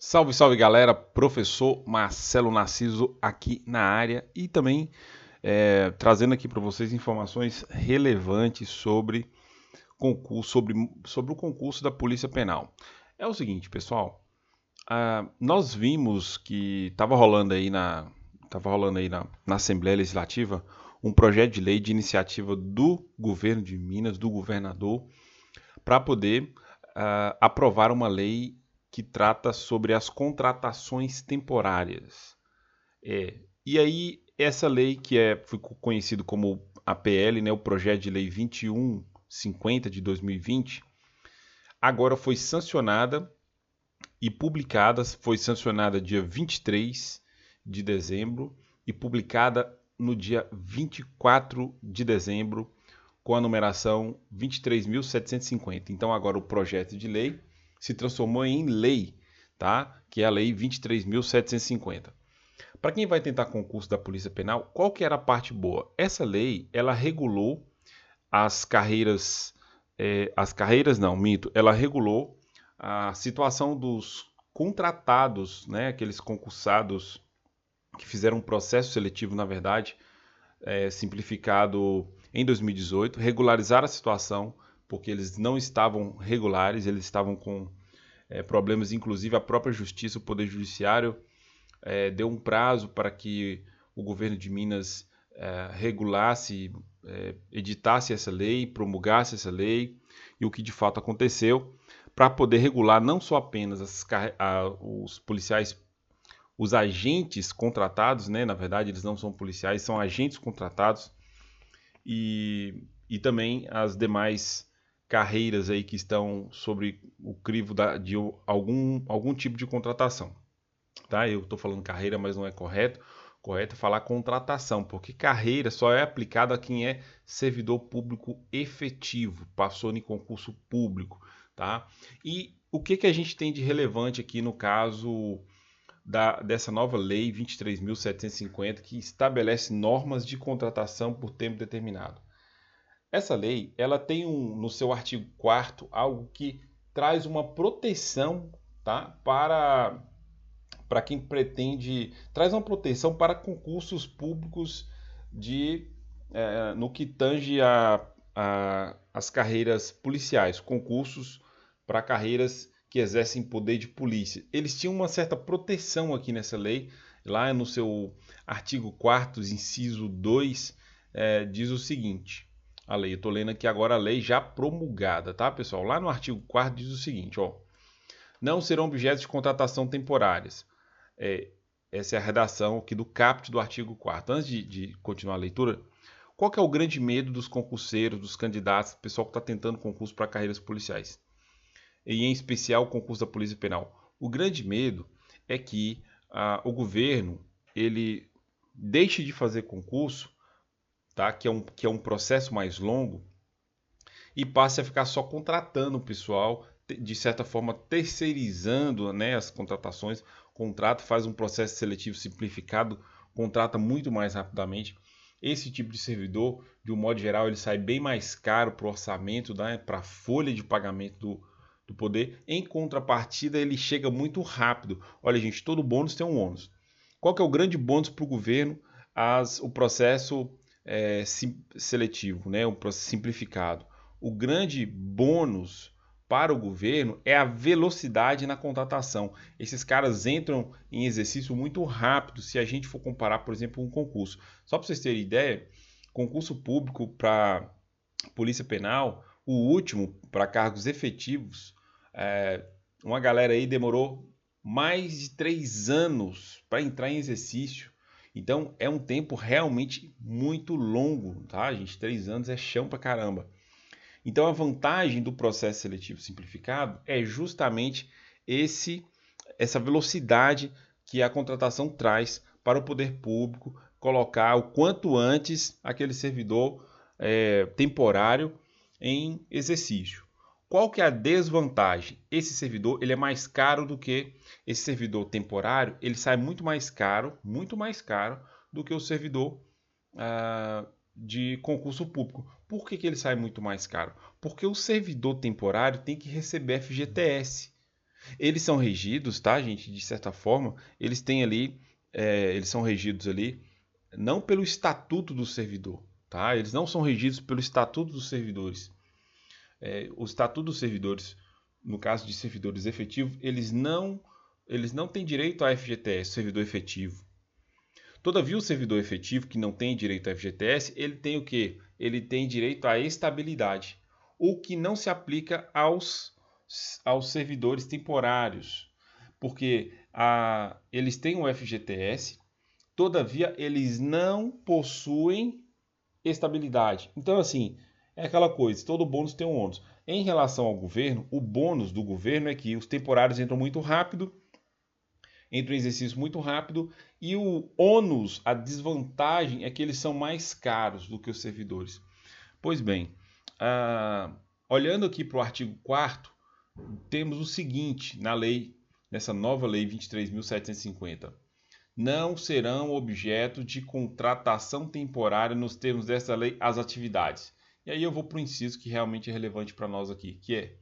Salve, salve galera, professor Marcelo Narciso aqui na área e também é, trazendo aqui para vocês informações relevantes sobre, concurso, sobre, sobre o concurso da Polícia Penal. É o seguinte, pessoal, uh, nós vimos que estava rolando aí na tava rolando aí na, na Assembleia Legislativa um projeto de lei de iniciativa do governo de Minas, do governador, para poder uh, aprovar uma lei que trata sobre as contratações temporárias. É, e aí, essa lei, que é, ficou conhecido como a PL, né, o Projeto de Lei 2150 de 2020, agora foi sancionada e publicada, foi sancionada dia 23 de dezembro e publicada no dia 24 de dezembro com a numeração 23.750. Então agora o projeto de lei se transformou em lei, tá? Que é a lei 23.750. Para quem vai tentar concurso da Polícia Penal, qual que era a parte boa? Essa lei, ela regulou as carreiras, é, as carreiras não, mito, ela regulou a situação dos contratados, né, aqueles concursados que fizeram um processo seletivo, na verdade, é, simplificado em 2018, regularizaram a situação, porque eles não estavam regulares, eles estavam com é, problemas, inclusive a própria justiça, o Poder Judiciário, é, deu um prazo para que o governo de Minas é, regulasse, editasse essa lei, promulgasse essa lei, e o que de fato aconteceu, para poder regular não só apenas as, a, os policiais, os agentes contratados, né? na verdade eles não são policiais, são agentes contratados, e, e também as demais carreiras aí que estão sobre o crivo da, de algum, algum tipo de contratação. Tá? Eu estou falando carreira, mas não é correto. Correto é falar contratação, porque carreira só é aplicada a quem é servidor público efetivo, passou em concurso público. Tá? E o que, que a gente tem de relevante aqui no caso da, dessa nova lei 23.750 que estabelece normas de contratação por tempo determinado? Essa lei, ela tem um, no seu artigo 4 algo que traz uma proteção, tá? Para para quem pretende, traz uma proteção para concursos públicos de é, no que tange a, a, as carreiras policiais, concursos para carreiras que exercem poder de polícia. Eles tinham uma certa proteção aqui nessa lei, lá no seu artigo 4 inciso 2, é, diz o seguinte: a lei. Eu estou lendo aqui agora a lei já promulgada, tá, pessoal? Lá no artigo 4 diz o seguinte, ó. Não serão objetos de contratação temporárias. É, essa é a redação aqui do caput do artigo 4 Antes de, de, continuar a leitura, qual que é o grande medo dos concurseiros, dos candidatos, do pessoal que está tentando concurso para carreiras policiais? E em especial o concurso da Polícia Penal. O grande medo é que ah, o governo ele deixe de fazer concurso tá? que, é um, que é um processo mais longo, e passe a ficar só contratando o pessoal, de certa forma terceirizando né, as contratações. contrato faz um processo seletivo simplificado, contrata muito mais rapidamente. Esse tipo de servidor, de um modo geral, ele sai bem mais caro para o orçamento, né, para a folha de pagamento do, do poder. Em contrapartida, ele chega muito rápido. Olha, gente, todo bônus tem um ônus. Qual que é o grande bônus para o governo? As, o processo é, seletivo, né, um processo simplificado. O grande bônus para o governo é a velocidade na contratação. Esses caras entram em exercício muito rápido se a gente for comparar, por exemplo, um concurso. Só para vocês terem ideia, concurso público para Polícia Penal, o último para cargos efetivos, é, uma galera aí demorou mais de três anos para entrar em exercício. Então é um tempo realmente muito longo, tá, gente? Três anos é chão pra caramba. Então a vantagem do processo seletivo simplificado é justamente esse essa velocidade que a contratação traz para o poder público colocar o quanto antes aquele servidor é, temporário em exercício. Qual que é a desvantagem? Esse servidor ele é mais caro do que esse servidor temporário. Ele sai muito mais caro, muito mais caro do que o servidor ah, de concurso público. Por que, que ele sai muito mais caro? Porque o servidor temporário tem que receber FGTS. Eles são regidos, tá, gente? De certa forma, eles têm ali, é, eles são regidos ali não pelo estatuto do servidor, tá? Eles não são regidos pelo estatuto dos servidores. É, o estatuto dos servidores, no caso de servidores efetivos, eles não, eles não têm direito a FGTS, servidor efetivo. Todavia, o servidor efetivo que não tem direito a FGTS, ele tem o quê? Ele tem direito à estabilidade, o que não se aplica aos, aos servidores temporários, porque a, eles têm o FGTS, todavia eles não possuem estabilidade. Então, assim, é aquela coisa, todo bônus tem um ônus. Em relação ao governo, o bônus do governo é que os temporários entram muito rápido, entram em exercício muito rápido, e o ônus, a desvantagem, é que eles são mais caros do que os servidores. Pois bem, ah, olhando aqui para o artigo 4 temos o seguinte na lei, nessa nova lei 23.750 não serão objeto de contratação temporária nos termos dessa lei as atividades. E aí eu vou para o inciso que realmente é relevante para nós aqui, que é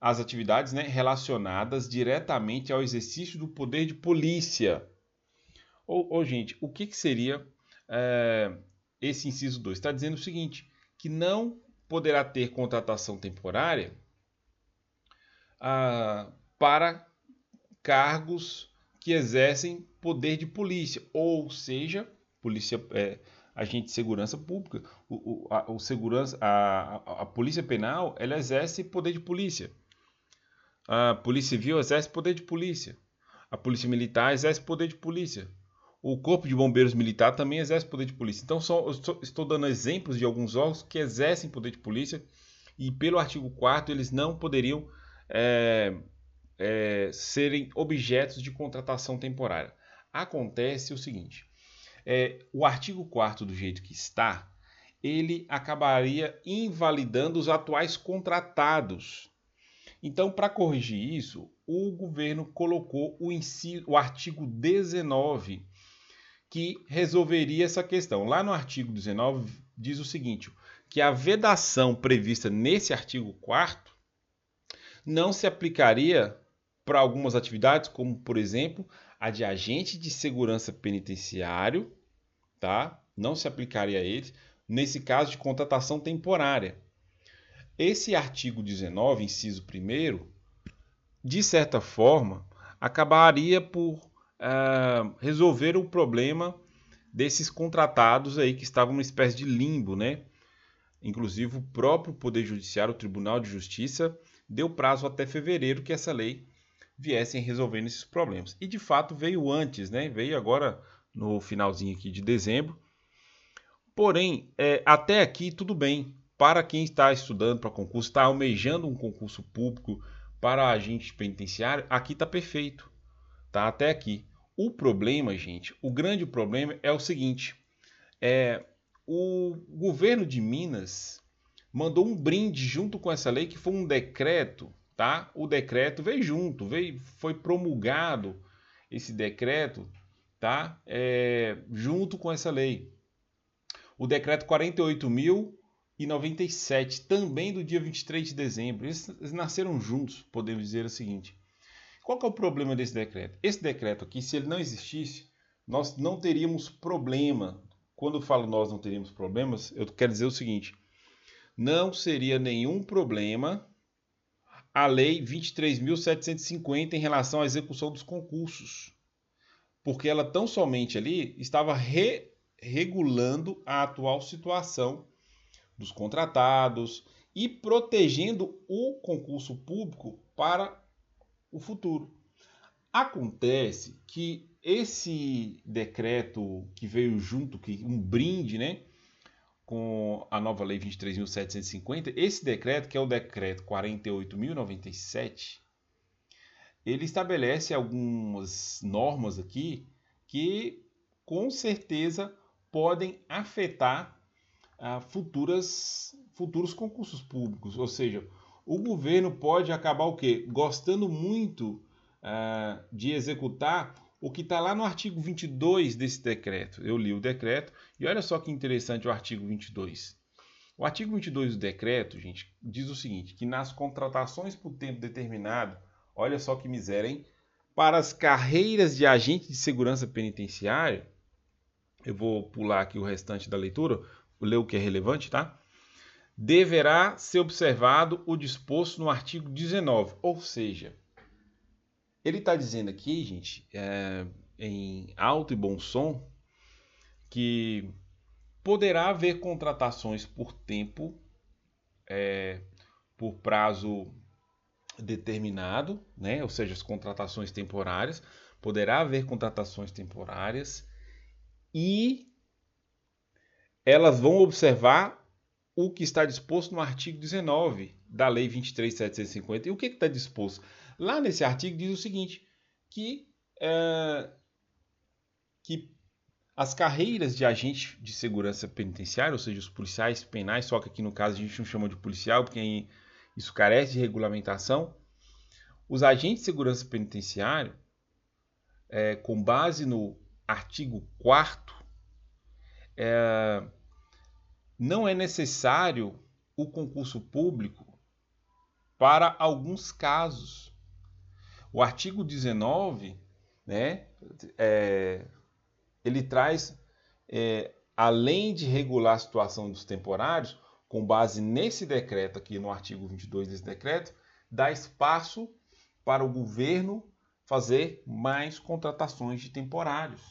as atividades né, relacionadas diretamente ao exercício do poder de polícia. Ou, ou gente, o que, que seria é, esse inciso 2? Está dizendo o seguinte, que não poderá ter contratação temporária ah, para cargos que exercem poder de polícia, ou seja, polícia, é, agente de segurança pública, o, o, a, o segurança, a, a, a, polícia penal, ela exerce poder de polícia, a polícia civil exerce poder de polícia, a polícia militar exerce poder de polícia, o corpo de bombeiros militar também exerce poder de polícia. Então, só, estou, estou dando exemplos de alguns órgãos que exercem poder de polícia e pelo artigo 4 eles não poderiam é, é, serem objetos de contratação temporária. Acontece o seguinte: é, o artigo 4 do jeito que está, ele acabaria invalidando os atuais contratados. Então, para corrigir isso, o governo colocou o, inciso, o artigo 19 que resolveria essa questão. Lá no artigo 19 diz o seguinte: que a vedação prevista nesse artigo 4 não se aplicaria para algumas atividades, como por exemplo a de agente de segurança penitenciário, tá? Não se aplicaria a eles nesse caso de contratação temporária. Esse artigo 19, inciso 1, de certa forma, acabaria por uh, resolver o problema desses contratados aí que estavam numa espécie de limbo, né? Inclusive o próprio Poder Judiciário, o Tribunal de Justiça, deu prazo até fevereiro que essa lei viessem resolvendo esses problemas. E de fato veio antes, né? Veio agora no finalzinho aqui de dezembro. Porém, é, até aqui tudo bem. Para quem está estudando para concurso, está almejando um concurso público para agente penitenciário, aqui está perfeito. Tá até aqui. O problema, gente, o grande problema é o seguinte: é, o governo de Minas mandou um brinde junto com essa lei, que foi um decreto tá? O decreto veio junto, veio, foi promulgado esse decreto, tá? É, junto com essa lei. O decreto 48.097, também do dia 23 de dezembro. Eles, eles nasceram juntos, podemos dizer o seguinte. Qual é o problema desse decreto? Esse decreto aqui, se ele não existisse, nós não teríamos problema. Quando eu falo nós não teríamos problemas, eu quero dizer o seguinte: não seria nenhum problema a Lei 23.750 em relação à execução dos concursos, porque ela tão somente ali estava re regulando a atual situação dos contratados e protegendo o concurso público para o futuro. Acontece que esse decreto que veio junto, que um brinde, né, com a nova Lei 23.750, esse decreto, que é o decreto 48.097, ele estabelece algumas normas aqui que com certeza podem afetar ah, futuras, futuros concursos públicos. Ou seja, o governo pode acabar o quê? Gostando muito ah, de executar o que está lá no artigo 22 desse decreto. Eu li o decreto e olha só que interessante o artigo 22. O artigo 22 do decreto, gente, diz o seguinte, que nas contratações por tempo determinado Olha só que miséria, hein? Para as carreiras de agente de segurança penitenciária, eu vou pular aqui o restante da leitura, ler o que é relevante, tá? Deverá ser observado o disposto no artigo 19, ou seja, ele está dizendo aqui, gente, é, em alto e bom som, que poderá haver contratações por tempo, é, por prazo determinado, né? ou seja, as contratações temporárias, poderá haver contratações temporárias e elas vão observar o que está disposto no artigo 19 da Lei 23.750. E o que está disposto? Lá nesse artigo diz o seguinte, que, é, que as carreiras de agente de segurança penitenciária, ou seja, os policiais penais, só que aqui no caso a gente não chama de policial, porque isso carece de regulamentação. Os agentes de segurança penitenciária, é, com base no artigo 4 é, não é necessário o concurso público para alguns casos. O artigo 19, né, é, ele traz, é, além de regular a situação dos temporários, com base nesse decreto aqui, no artigo 22 desse decreto, dá espaço para o governo fazer mais contratações de temporários.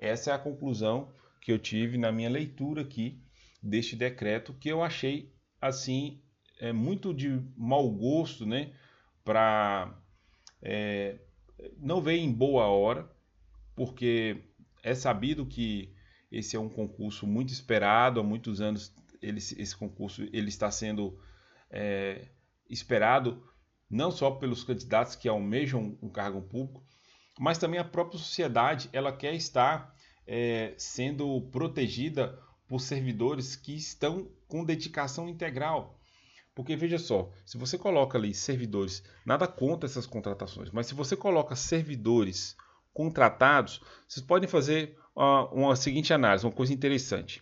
Essa é a conclusão que eu tive na minha leitura aqui deste decreto, que eu achei assim é muito de mau gosto, né? Para é, não veio em boa hora, porque é sabido que esse é um concurso muito esperado há muitos anos. Ele, esse concurso ele está sendo é, esperado não só pelos candidatos que almejam um cargo público, mas também a própria sociedade ela quer estar é, sendo protegida por servidores que estão com dedicação integral. Porque veja só, se você coloca ali servidores, nada contra essas contratações, mas se você coloca servidores contratados, vocês podem fazer uh, uma seguinte análise, uma coisa interessante.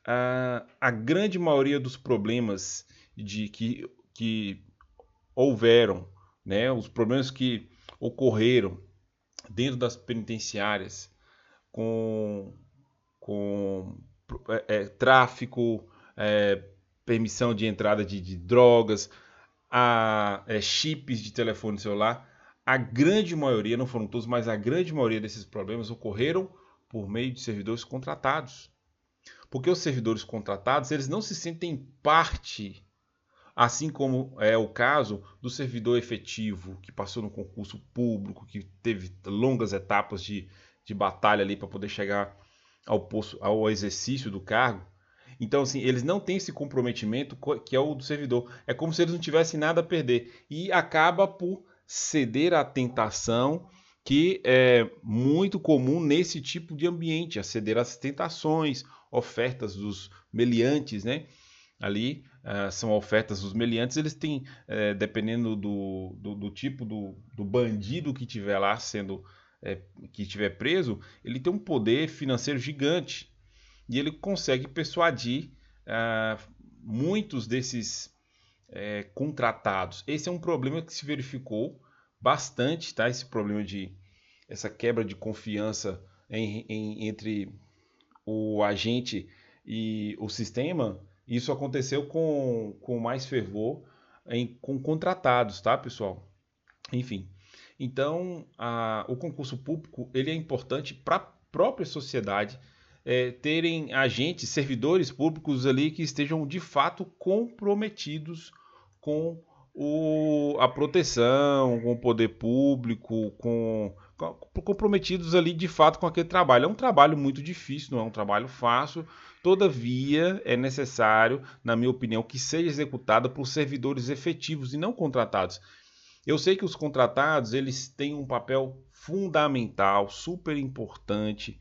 Uh, a grande maioria dos problemas de que, que houveram, né, os problemas que ocorreram dentro das penitenciárias com, com é, é, tráfico, é, permissão de entrada de, de drogas, a, é, chips de telefone celular. A grande maioria, não foram todos, mas a grande maioria desses problemas ocorreram por meio de servidores contratados. Porque os servidores contratados, eles não se sentem parte, assim como é o caso do servidor efetivo, que passou no concurso público, que teve longas etapas de, de batalha ali para poder chegar ao, posto, ao exercício do cargo. Então, assim, eles não têm esse comprometimento que é o do servidor. É como se eles não tivessem nada a perder. E acaba por ceder à tentação que é muito comum nesse tipo de ambiente, ceder às tentações, ofertas dos meliantes, né? Ali uh, são ofertas dos meliantes, eles têm, uh, dependendo do, do, do tipo do, do, bandido que tiver lá sendo é, que estiver preso, ele tem um poder financeiro gigante e ele consegue persuadir ah, muitos desses é, contratados. Esse é um problema que se verificou bastante, tá? Esse problema de essa quebra de confiança em, em, entre o agente e o sistema. Isso aconteceu com, com mais fervor em, com contratados, tá, pessoal? Enfim, então, a, o concurso público ele é importante para a própria sociedade é, terem agentes, servidores públicos ali que estejam de fato comprometidos com o, a proteção, com o poder público, com, com, comprometidos ali de fato com aquele trabalho. É um trabalho muito difícil, não é um trabalho fácil. Todavia, é necessário, na minha opinião, que seja executado por servidores efetivos e não contratados. Eu sei que os contratados eles têm um papel fundamental, super importante,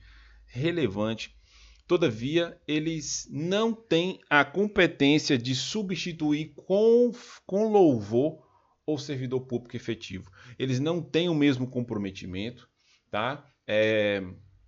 relevante. Todavia, eles não têm a competência de substituir com, com louvor o servidor público efetivo. Eles não têm o mesmo comprometimento, tá? É,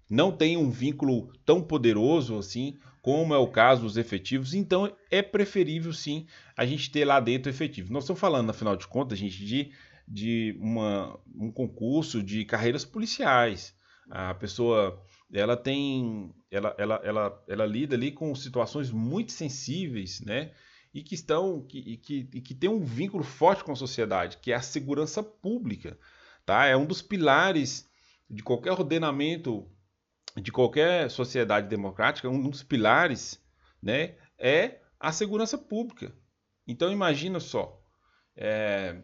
não tem um vínculo tão poderoso assim como é o caso dos efetivos, então é preferível sim a gente ter lá dentro efetivo. Nós estamos falando, afinal de contas, gente, de de uma, um concurso de carreiras policiais. A pessoa ela tem ela, ela, ela, ela lida ali com situações muito sensíveis, né? E que estão que, que, que tem um vínculo forte com a sociedade, que é a segurança pública, tá? É um dos pilares de qualquer ordenamento de qualquer sociedade democrática, um dos pilares, né, é a segurança pública. Então imagina só, é,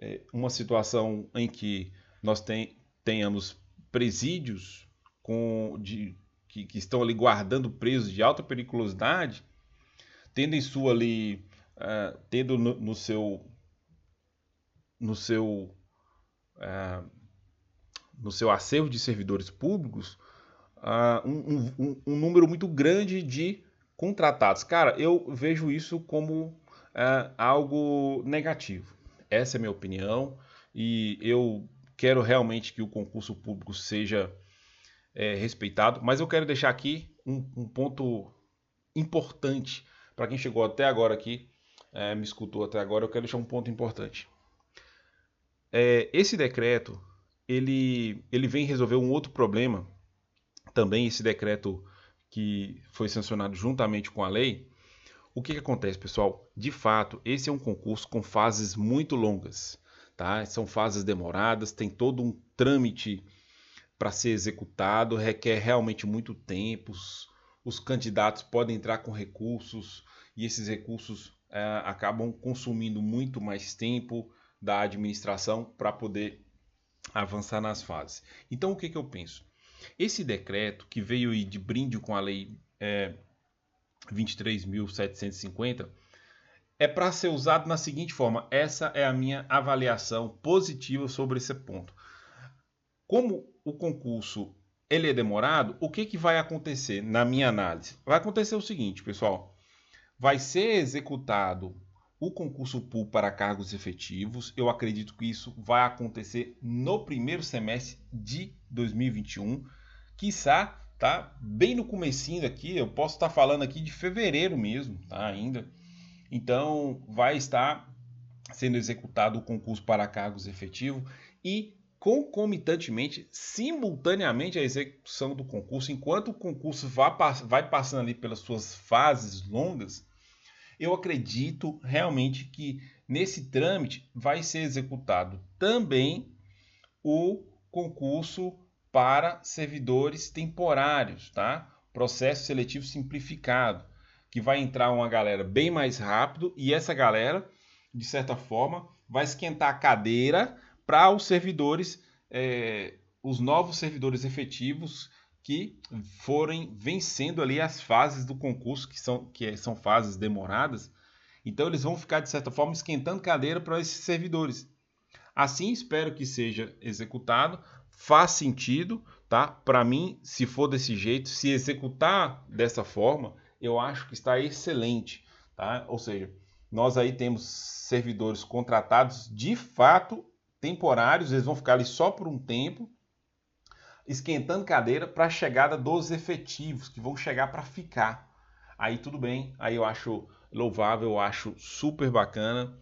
é uma situação em que nós tem, tenhamos presídios com, de, que, que, estão ali guardando presos de alta periculosidade, tendo em sua ali, uh, tendo no, no, seu no seu uh, no seu acervo de servidores públicos uh, um, um, um, número muito grande de contratados. Cara, eu vejo isso como algo negativo. Essa é a minha opinião e eu quero realmente que o concurso público seja é, respeitado, mas eu quero deixar aqui um, um ponto importante para quem chegou até agora aqui, é, me escutou até agora, eu quero deixar um ponto importante. É, esse decreto ele, ele vem resolver um outro problema, também esse decreto que foi sancionado juntamente com a lei. O que, que acontece, pessoal? De fato, esse é um concurso com fases muito longas, tá? São fases demoradas, tem todo um trâmite para ser executado, requer realmente muito tempo. Os candidatos podem entrar com recursos e esses recursos é, acabam consumindo muito mais tempo da administração para poder avançar nas fases. Então, o que, que eu penso? Esse decreto que veio de brinde com a lei é, 23.750 é para ser usado na seguinte forma: essa é a minha avaliação positiva sobre esse ponto. Como o concurso ele é demorado, o que, que vai acontecer na minha análise? Vai acontecer o seguinte, pessoal. Vai ser executado o concurso pool para cargos efetivos. Eu acredito que isso vai acontecer no primeiro semestre de 2021. Quiçá, tá? Bem no comecinho aqui, eu posso estar falando aqui de fevereiro mesmo, tá? Ainda. Então, vai estar sendo executado o concurso para cargos efetivos e concomitantemente, simultaneamente à execução do concurso, enquanto o concurso vai passando ali pelas suas fases longas, eu acredito realmente que nesse trâmite vai ser executado também o concurso para servidores temporários, tá? Processo seletivo simplificado, que vai entrar uma galera bem mais rápido e essa galera, de certa forma, vai esquentar a cadeira para os servidores, é, os novos servidores efetivos que forem vencendo ali as fases do concurso, que são, que são fases demoradas. Então eles vão ficar, de certa forma, esquentando cadeira para esses servidores. Assim espero que seja executado. Faz sentido, tá? Para mim, se for desse jeito, se executar dessa forma, eu acho que está excelente, tá? Ou seja, nós aí temos servidores contratados de fato temporários, eles vão ficar ali só por um tempo, esquentando cadeira para a chegada dos efetivos, que vão chegar para ficar. Aí tudo bem, aí eu acho louvável, eu acho super bacana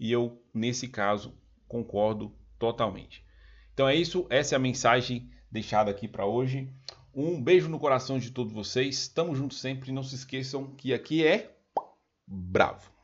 e eu, nesse caso, concordo totalmente. Então é isso, essa é a mensagem deixada aqui para hoje. Um beijo no coração de todos vocês, estamos juntos sempre, não se esqueçam que aqui é Bravo.